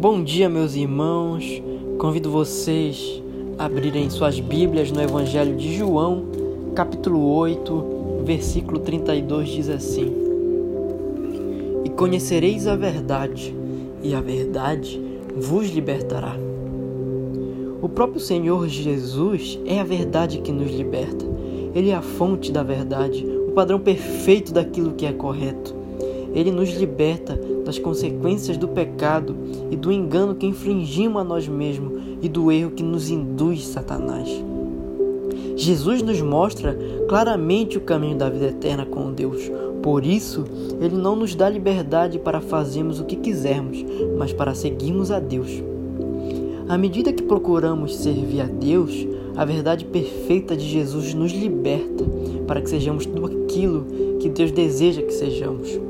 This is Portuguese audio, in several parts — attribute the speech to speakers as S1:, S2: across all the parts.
S1: Bom dia, meus irmãos. Convido vocês a abrirem suas Bíblias no Evangelho de João, capítulo 8, versículo 32 diz assim: E conhecereis a verdade, e a verdade vos libertará. O próprio Senhor Jesus é a verdade que nos liberta. Ele é a fonte da verdade, o padrão perfeito daquilo que é correto. Ele nos liberta das consequências do pecado e do engano que infringimos a nós mesmos e do erro que nos induz Satanás. Jesus nos mostra claramente o caminho da vida eterna com Deus. Por isso, ele não nos dá liberdade para fazermos o que quisermos, mas para seguirmos a Deus. À medida que procuramos servir a Deus, a verdade perfeita de Jesus nos liberta para que sejamos tudo aquilo que Deus deseja que sejamos.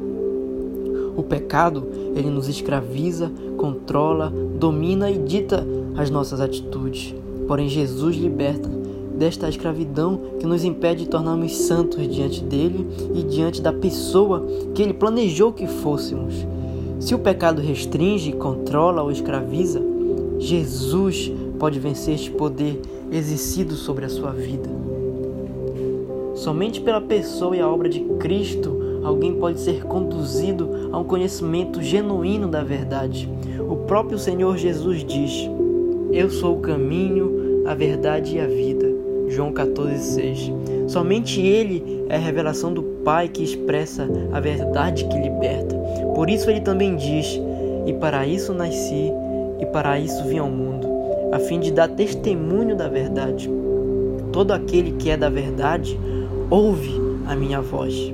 S1: Pecado, ele nos escraviza, controla, domina e dita as nossas atitudes. Porém, Jesus liberta desta escravidão que nos impede de tornarmos santos diante dele e diante da pessoa que ele planejou que fôssemos. Se o pecado restringe, controla ou escraviza, Jesus pode vencer este poder exercido sobre a sua vida. Somente pela pessoa e a obra de Cristo alguém pode ser conduzido a um conhecimento genuíno da verdade. O próprio Senhor Jesus diz: Eu sou o caminho, a verdade e a vida. João 14,6. Somente Ele é a revelação do Pai que expressa a verdade que liberta. Por isso ele também diz: E para isso nasci, e para isso vim ao mundo, a fim de dar testemunho da verdade. Todo aquele que é da verdade ouve a minha voz.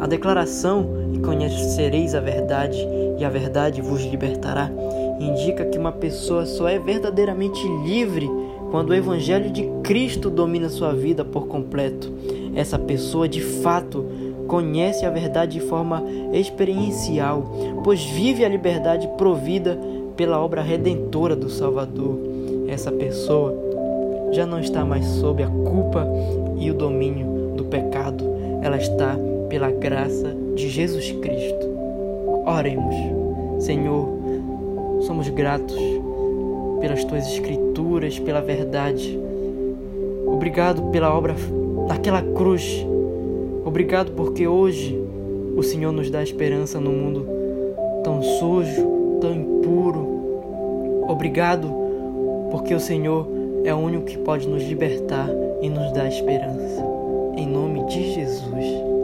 S1: A declaração e conhecereis a verdade, e a verdade vos libertará, indica que uma pessoa só é verdadeiramente livre quando o Evangelho de Cristo domina sua vida por completo. Essa pessoa de fato conhece a verdade de forma experiencial, pois vive a liberdade provida pela obra redentora do Salvador. Essa pessoa já não está mais sob a culpa e o domínio do pecado, ela está pela graça de Jesus Cristo. Oremos, Senhor, somos gratos pelas tuas escrituras, pela verdade. Obrigado pela obra naquela cruz. Obrigado porque hoje o Senhor nos dá esperança no mundo tão sujo, tão impuro. Obrigado porque o Senhor é o único que pode nos libertar e nos dar esperança. Em nome de Jesus.